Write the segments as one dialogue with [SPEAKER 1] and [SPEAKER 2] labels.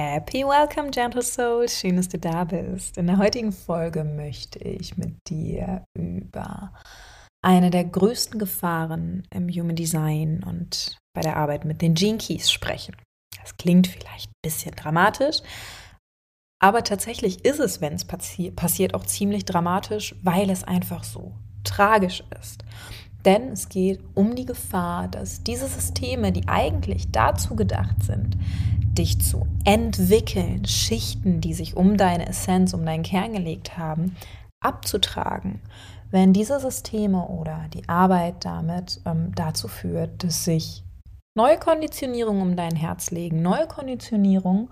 [SPEAKER 1] Happy Welcome, Gentle Soul. Schön, dass du da bist. In der heutigen Folge möchte ich mit dir über eine der größten Gefahren im Human Design und bei der Arbeit mit den Gene Keys sprechen. Das klingt vielleicht ein bisschen dramatisch, aber tatsächlich ist es, wenn es passi passiert, auch ziemlich dramatisch, weil es einfach so tragisch ist. Denn es geht um die Gefahr, dass diese Systeme, die eigentlich dazu gedacht sind, dich zu entwickeln, Schichten, die sich um deine Essenz, um deinen Kern gelegt haben, abzutragen, wenn diese Systeme oder die Arbeit damit ähm, dazu führt, dass sich neue Konditionierungen um dein Herz legen, neue Konditionierungen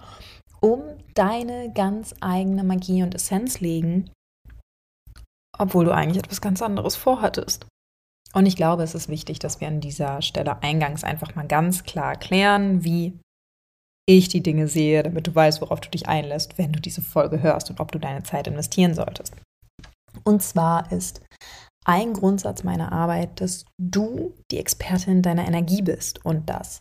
[SPEAKER 1] um deine ganz eigene Magie und Essenz legen, obwohl du eigentlich etwas ganz anderes vorhattest. Und ich glaube, es ist wichtig, dass wir an dieser Stelle eingangs einfach mal ganz klar klären, wie ich die Dinge sehe, damit du weißt, worauf du dich einlässt, wenn du diese Folge hörst und ob du deine Zeit investieren solltest. Und zwar ist ein Grundsatz meiner Arbeit, dass du die Expertin deiner Energie bist und dass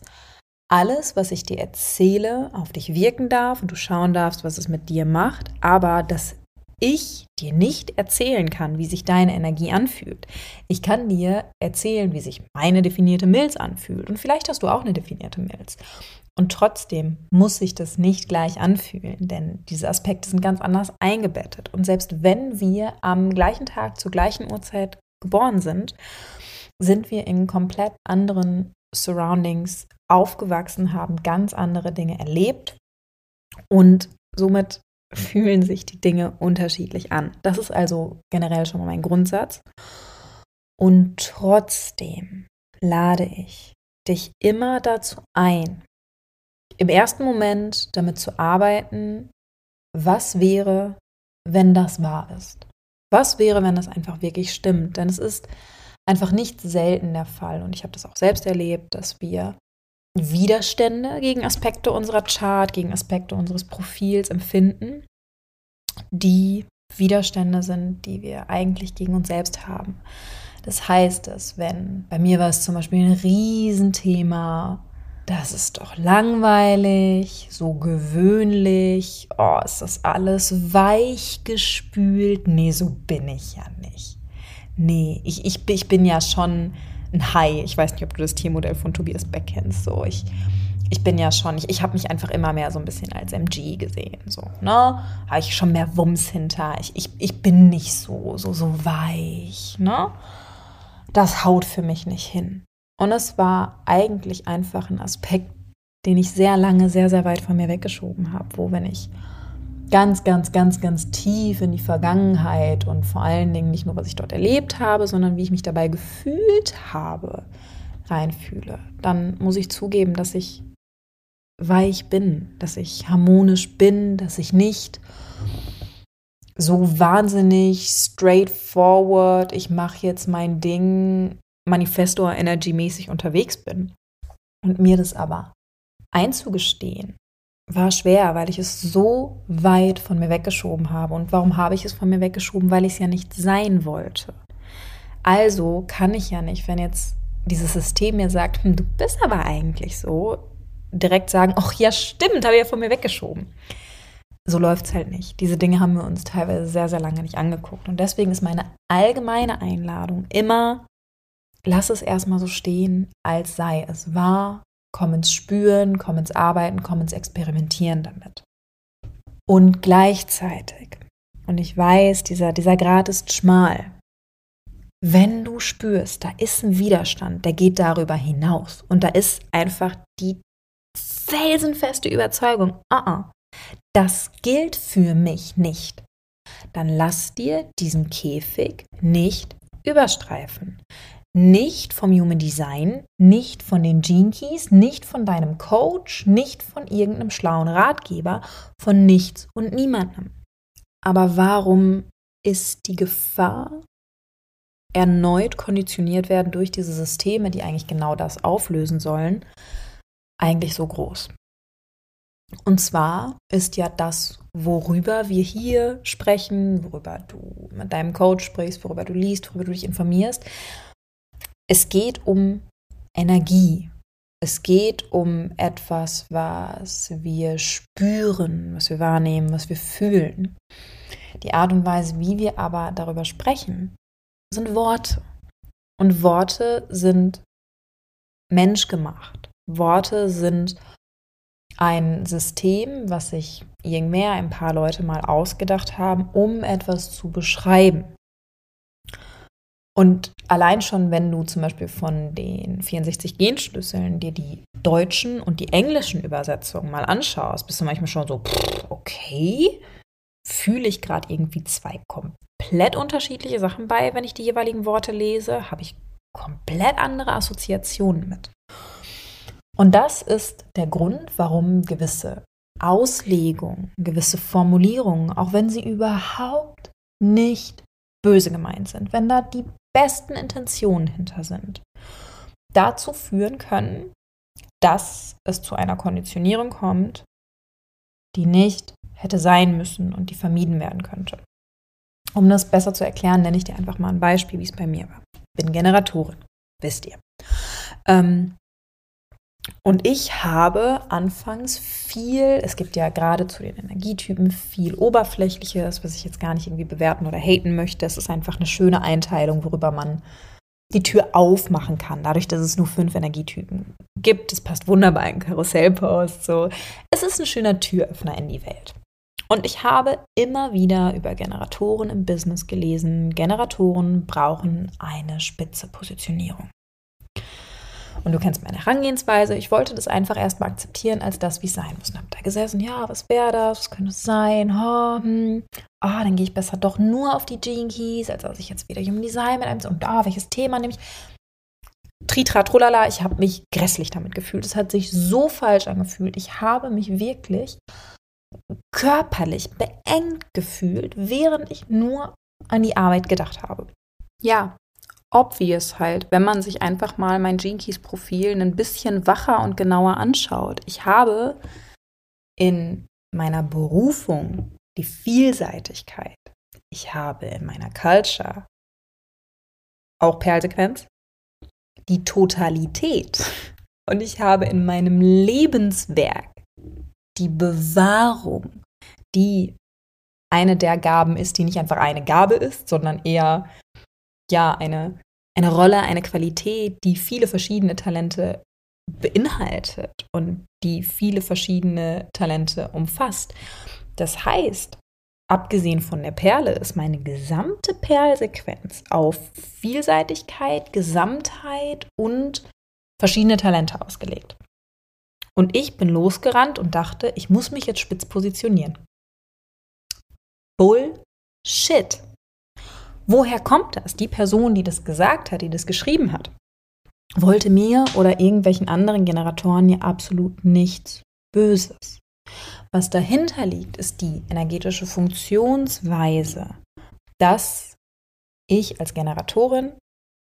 [SPEAKER 1] alles, was ich dir erzähle, auf dich wirken darf und du schauen darfst, was es mit dir macht, aber dass ich dir nicht erzählen kann, wie sich deine Energie anfühlt. Ich kann dir erzählen, wie sich meine definierte Milz anfühlt. Und vielleicht hast du auch eine definierte Milz. Und trotzdem muss sich das nicht gleich anfühlen, denn diese Aspekte sind ganz anders eingebettet. Und selbst wenn wir am gleichen Tag zur gleichen Uhrzeit geboren sind, sind wir in komplett anderen Surroundings aufgewachsen, haben ganz andere Dinge erlebt und somit fühlen sich die Dinge unterschiedlich an. Das ist also generell schon mal mein Grundsatz. Und trotzdem lade ich dich immer dazu ein, im ersten Moment damit zu arbeiten, was wäre, wenn das wahr ist? Was wäre, wenn das einfach wirklich stimmt? Denn es ist einfach nicht selten der Fall, und ich habe das auch selbst erlebt, dass wir Widerstände gegen Aspekte unserer Chart, gegen Aspekte unseres Profils empfinden, die Widerstände sind, die wir eigentlich gegen uns selbst haben. Das heißt, dass wenn, bei mir war es zum Beispiel ein Riesenthema, das ist doch langweilig, so gewöhnlich, oh, ist das alles weich gespült? Nee, so bin ich ja nicht. Nee, ich, ich, ich bin ja schon ein Hai. Ich weiß nicht, ob du das Tiermodell von Tobias Beck kennst. So, ich, ich bin ja schon, ich, ich habe mich einfach immer mehr so ein bisschen als MG gesehen. So, ne? Habe ich schon mehr Wumms hinter. Ich, ich, ich bin nicht so, so, so weich, ne? Das haut für mich nicht hin. Und es war eigentlich einfach ein Aspekt, den ich sehr lange, sehr, sehr weit von mir weggeschoben habe, wo wenn ich ganz, ganz, ganz, ganz tief in die Vergangenheit und vor allen Dingen nicht nur, was ich dort erlebt habe, sondern wie ich mich dabei gefühlt habe, reinfühle, dann muss ich zugeben, dass ich weich bin, dass ich harmonisch bin, dass ich nicht so wahnsinnig straightforward, ich mache jetzt mein Ding, Manifestor Energy mäßig unterwegs bin. Und mir das aber einzugestehen, war schwer, weil ich es so weit von mir weggeschoben habe. Und warum habe ich es von mir weggeschoben? Weil ich es ja nicht sein wollte. Also kann ich ja nicht, wenn jetzt dieses System mir sagt, hm, du bist aber eigentlich so, direkt sagen, ach ja, stimmt, habe ich ja von mir weggeschoben. So läuft es halt nicht. Diese Dinge haben wir uns teilweise sehr, sehr lange nicht angeguckt. Und deswegen ist meine allgemeine Einladung immer, lass es erstmal so stehen, als sei es wahr, komm ins Spüren, komm ins Arbeiten, komm ins Experimentieren damit. Und gleichzeitig, und ich weiß, dieser, dieser Grad ist schmal, wenn du spürst, da ist ein Widerstand, der geht darüber hinaus und da ist einfach die felsenfeste Überzeugung, uh -uh, das gilt für mich nicht, dann lass dir diesen Käfig nicht überstreifen. Nicht vom Human Design, nicht von den Gene Keys, nicht von deinem Coach, nicht von irgendeinem schlauen Ratgeber, von nichts und niemandem. Aber warum ist die Gefahr, erneut konditioniert werden durch diese Systeme, die eigentlich genau das auflösen sollen, eigentlich so groß? Und zwar ist ja das, worüber wir hier sprechen, worüber du mit deinem Coach sprichst, worüber du liest, worüber du dich informierst, es geht um Energie. Es geht um etwas, was wir spüren, was wir wahrnehmen, was wir fühlen. Die Art und Weise, wie wir aber darüber sprechen, sind Worte. Und Worte sind menschgemacht. Worte sind ein System, was sich irgendwer, ein paar Leute mal ausgedacht haben, um etwas zu beschreiben. Und allein schon, wenn du zum Beispiel von den 64 Genschlüsseln dir die deutschen und die englischen Übersetzungen mal anschaust, bist du manchmal schon so, okay, fühle ich gerade irgendwie zwei komplett unterschiedliche Sachen bei, wenn ich die jeweiligen Worte lese, habe ich komplett andere Assoziationen mit. Und das ist der Grund, warum gewisse Auslegungen, gewisse Formulierungen, auch wenn sie überhaupt nicht böse gemeint sind, wenn da die besten Intentionen hinter sind, dazu führen können, dass es zu einer Konditionierung kommt, die nicht hätte sein müssen und die vermieden werden könnte. Um das besser zu erklären, nenne ich dir einfach mal ein Beispiel, wie es bei mir war. Ich bin Generatorin, wisst ihr. Ähm, und ich habe anfangs viel, es gibt ja gerade zu den Energietypen viel Oberflächliches, was ich jetzt gar nicht irgendwie bewerten oder haten möchte. Es ist einfach eine schöne Einteilung, worüber man die Tür aufmachen kann, dadurch, dass es nur fünf Energietypen gibt. Es passt wunderbar in Karussellpost. So. Es ist ein schöner Türöffner in die Welt. Und ich habe immer wieder über Generatoren im Business gelesen. Generatoren brauchen eine spitze Positionierung. Und du kennst meine Herangehensweise. Ich wollte das einfach erstmal akzeptieren als das, wie es sein muss. Und habe da gesessen, ja, was wäre das? Was könnte es sein? Oh, hm. oh, dann gehe ich besser doch nur auf die Gene Keys, als dass ich jetzt wieder Human Design mit einem und da, oh, welches Thema nehme ich? Tritra, trulala, ich habe mich grässlich damit gefühlt. Es hat sich so falsch angefühlt. Ich habe mich wirklich körperlich beengt gefühlt, während ich nur an die Arbeit gedacht habe. Ja, obvious halt, wenn man sich einfach mal mein Keys Profil ein bisschen wacher und genauer anschaut. Ich habe in meiner Berufung die Vielseitigkeit. Ich habe in meiner Culture auch Perlsequenz, die Totalität. Und ich habe in meinem Lebenswerk die Bewahrung, die eine der Gaben ist, die nicht einfach eine Gabe ist, sondern eher ja eine, eine Rolle, eine Qualität, die viele verschiedene Talente beinhaltet und die viele verschiedene Talente umfasst. Das heißt, abgesehen von der Perle ist meine gesamte Perlsequenz auf Vielseitigkeit, Gesamtheit und verschiedene Talente ausgelegt. Und ich bin losgerannt und dachte, ich muss mich jetzt spitz positionieren. Bullshit. Woher kommt das? Die Person, die das gesagt hat, die das geschrieben hat, wollte mir oder irgendwelchen anderen Generatoren ja absolut nichts Böses. Was dahinter liegt, ist die energetische Funktionsweise, dass ich als Generatorin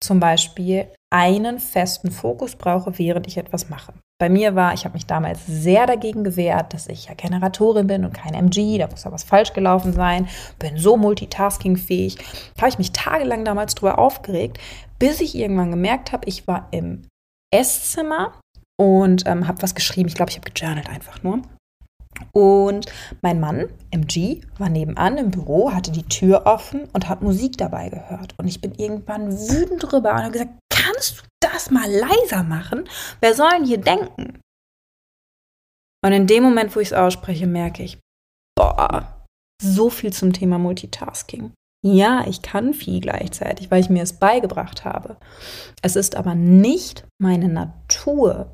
[SPEAKER 1] zum Beispiel einen festen Fokus brauche, während ich etwas mache. Bei mir war, ich habe mich damals sehr dagegen gewehrt, dass ich ja Generatorin bin und kein MG, da muss ja was falsch gelaufen sein, bin so multitaskingfähig. Da habe ich mich tagelang damals drüber aufgeregt, bis ich irgendwann gemerkt habe, ich war im Esszimmer und ähm, habe was geschrieben. Ich glaube, ich habe gejournalt einfach nur. Und mein Mann, MG, war nebenan im Büro, hatte die Tür offen und hat Musik dabei gehört. Und ich bin irgendwann wütend drüber und habe gesagt, kannst du das mal leiser machen? Wer soll denn hier denken? Und in dem Moment, wo ich es ausspreche, merke ich, boah, so viel zum Thema Multitasking. Ja, ich kann viel gleichzeitig, weil ich mir es beigebracht habe. Es ist aber nicht meine Natur,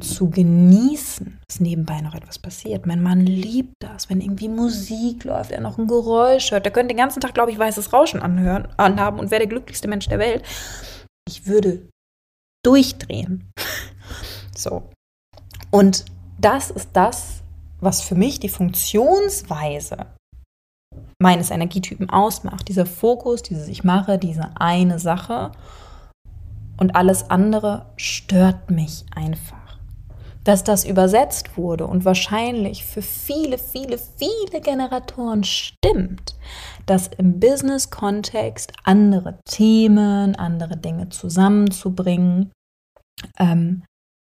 [SPEAKER 1] zu genießen, dass nebenbei noch etwas passiert. Mein Mann liebt das, wenn irgendwie Musik läuft, er noch ein Geräusch hört. Der könnte den ganzen Tag, glaube ich, weißes Rauschen anhören, anhaben und wäre der glücklichste Mensch der Welt. Ich würde durchdrehen. so. Und das ist das, was für mich die Funktionsweise meines Energietypen ausmacht. Dieser Fokus, dieses Ich mache diese eine Sache und alles andere stört mich einfach. Dass das übersetzt wurde und wahrscheinlich für viele, viele, viele Generatoren stimmt, dass im Business-Kontext andere Themen, andere Dinge zusammenzubringen, ähm,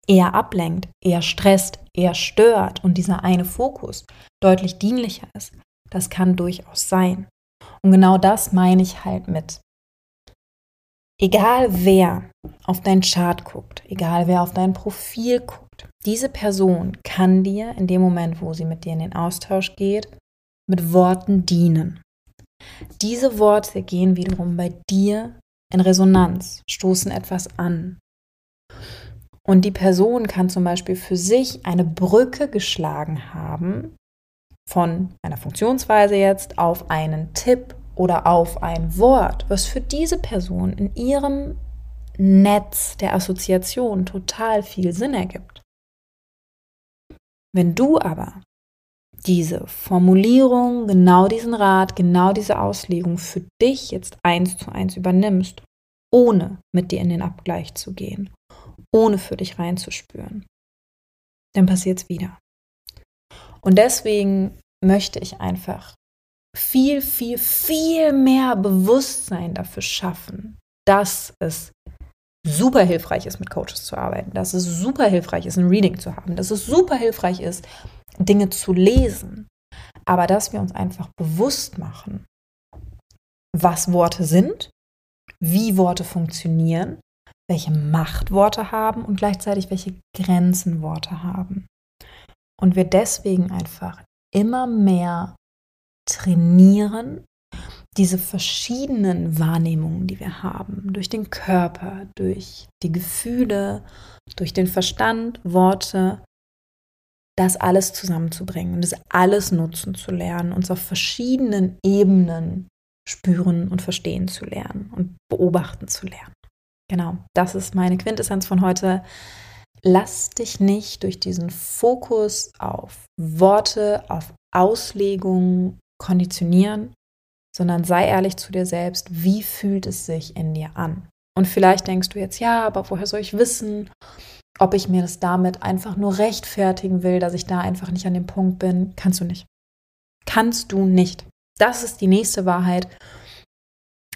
[SPEAKER 1] eher ablenkt, eher stresst, eher stört und dieser eine Fokus deutlich dienlicher ist. Das kann durchaus sein. Und genau das meine ich halt mit egal wer auf dein Chart guckt, egal wer auf dein Profil guckt, diese Person kann dir in dem Moment, wo sie mit dir in den Austausch geht, mit Worten dienen. Diese Worte gehen wiederum bei dir in Resonanz, stoßen etwas an. Und die Person kann zum Beispiel für sich eine Brücke geschlagen haben von einer Funktionsweise jetzt auf einen Tipp oder auf ein Wort, was für diese Person in ihrem Netz der Assoziation total viel Sinn ergibt. Wenn du aber diese Formulierung, genau diesen Rat, genau diese Auslegung für dich jetzt eins zu eins übernimmst, ohne mit dir in den Abgleich zu gehen, ohne für dich reinzuspüren, dann passiert es wieder. Und deswegen möchte ich einfach viel, viel, viel mehr Bewusstsein dafür schaffen, dass es super hilfreich ist, mit Coaches zu arbeiten, dass es super hilfreich ist, ein Reading zu haben, dass es super hilfreich ist, Dinge zu lesen, aber dass wir uns einfach bewusst machen, was Worte sind, wie Worte funktionieren, welche Macht Worte haben und gleichzeitig welche Grenzen Worte haben. Und wir deswegen einfach immer mehr trainieren, diese verschiedenen Wahrnehmungen, die wir haben, durch den Körper, durch die Gefühle, durch den Verstand, Worte, das alles zusammenzubringen und das alles nutzen zu lernen, uns auf verschiedenen Ebenen spüren und verstehen zu lernen und beobachten zu lernen. Genau, das ist meine Quintessenz von heute. Lass dich nicht durch diesen Fokus auf Worte, auf Auslegung konditionieren, sondern sei ehrlich zu dir selbst, wie fühlt es sich in dir an? Und vielleicht denkst du jetzt, ja, aber woher soll ich wissen, ob ich mir das damit einfach nur rechtfertigen will, dass ich da einfach nicht an dem Punkt bin? Kannst du nicht. Kannst du nicht. Das ist die nächste Wahrheit.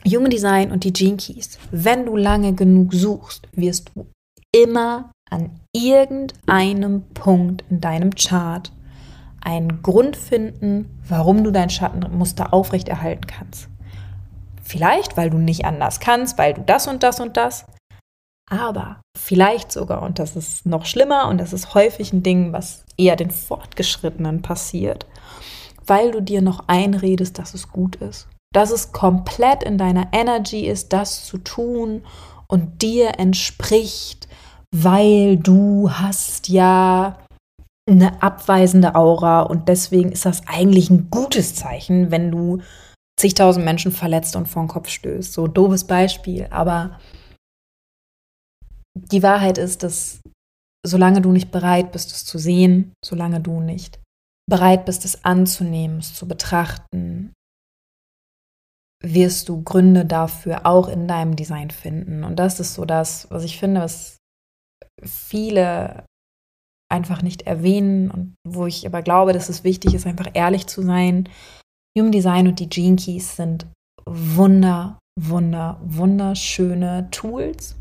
[SPEAKER 1] Human Design und die Gene Keys. Wenn du lange genug suchst, wirst du immer an irgendeinem Punkt in deinem Chart einen Grund finden, warum du dein Schattenmuster aufrechterhalten kannst. Vielleicht, weil du nicht anders kannst, weil du das und das und das. Aber vielleicht sogar, und das ist noch schlimmer und das ist häufig ein Ding, was eher den Fortgeschrittenen passiert, weil du dir noch einredest, dass es gut ist. Dass es komplett in deiner Energy ist, das zu tun und dir entspricht, weil du hast ja eine abweisende Aura und deswegen ist das eigentlich ein gutes Zeichen, wenn du zigtausend Menschen verletzt und vor den Kopf stößt. So doofes Beispiel, aber die Wahrheit ist, dass solange du nicht bereit bist, es zu sehen, solange du nicht bereit bist, es anzunehmen, es zu betrachten, wirst du Gründe dafür auch in deinem Design finden. Und das ist so das, was ich finde, was viele einfach nicht erwähnen und wo ich aber glaube, dass es wichtig ist, einfach ehrlich zu sein. Human Design und die Gene Keys sind wunder, wunder, wunderschöne Tools,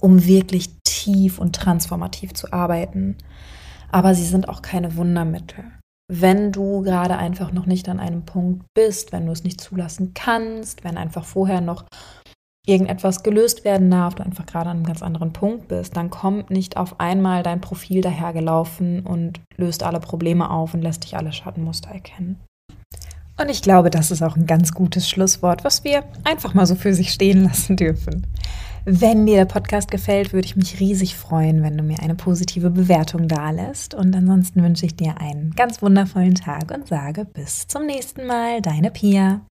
[SPEAKER 1] um wirklich tief und transformativ zu arbeiten. Aber sie sind auch keine Wundermittel. Wenn du gerade einfach noch nicht an einem Punkt bist, wenn du es nicht zulassen kannst, wenn einfach vorher noch irgendetwas gelöst werden darf, du einfach gerade an einem ganz anderen Punkt bist, dann kommt nicht auf einmal dein Profil dahergelaufen und löst alle Probleme auf und lässt dich alle Schattenmuster erkennen. Und ich glaube, das ist auch ein ganz gutes Schlusswort, was wir einfach mal so für sich stehen lassen dürfen. Wenn dir der Podcast gefällt, würde ich mich riesig freuen, wenn du mir eine positive Bewertung dalässt. Und ansonsten wünsche ich dir einen ganz wundervollen Tag und sage bis zum nächsten Mal, deine Pia.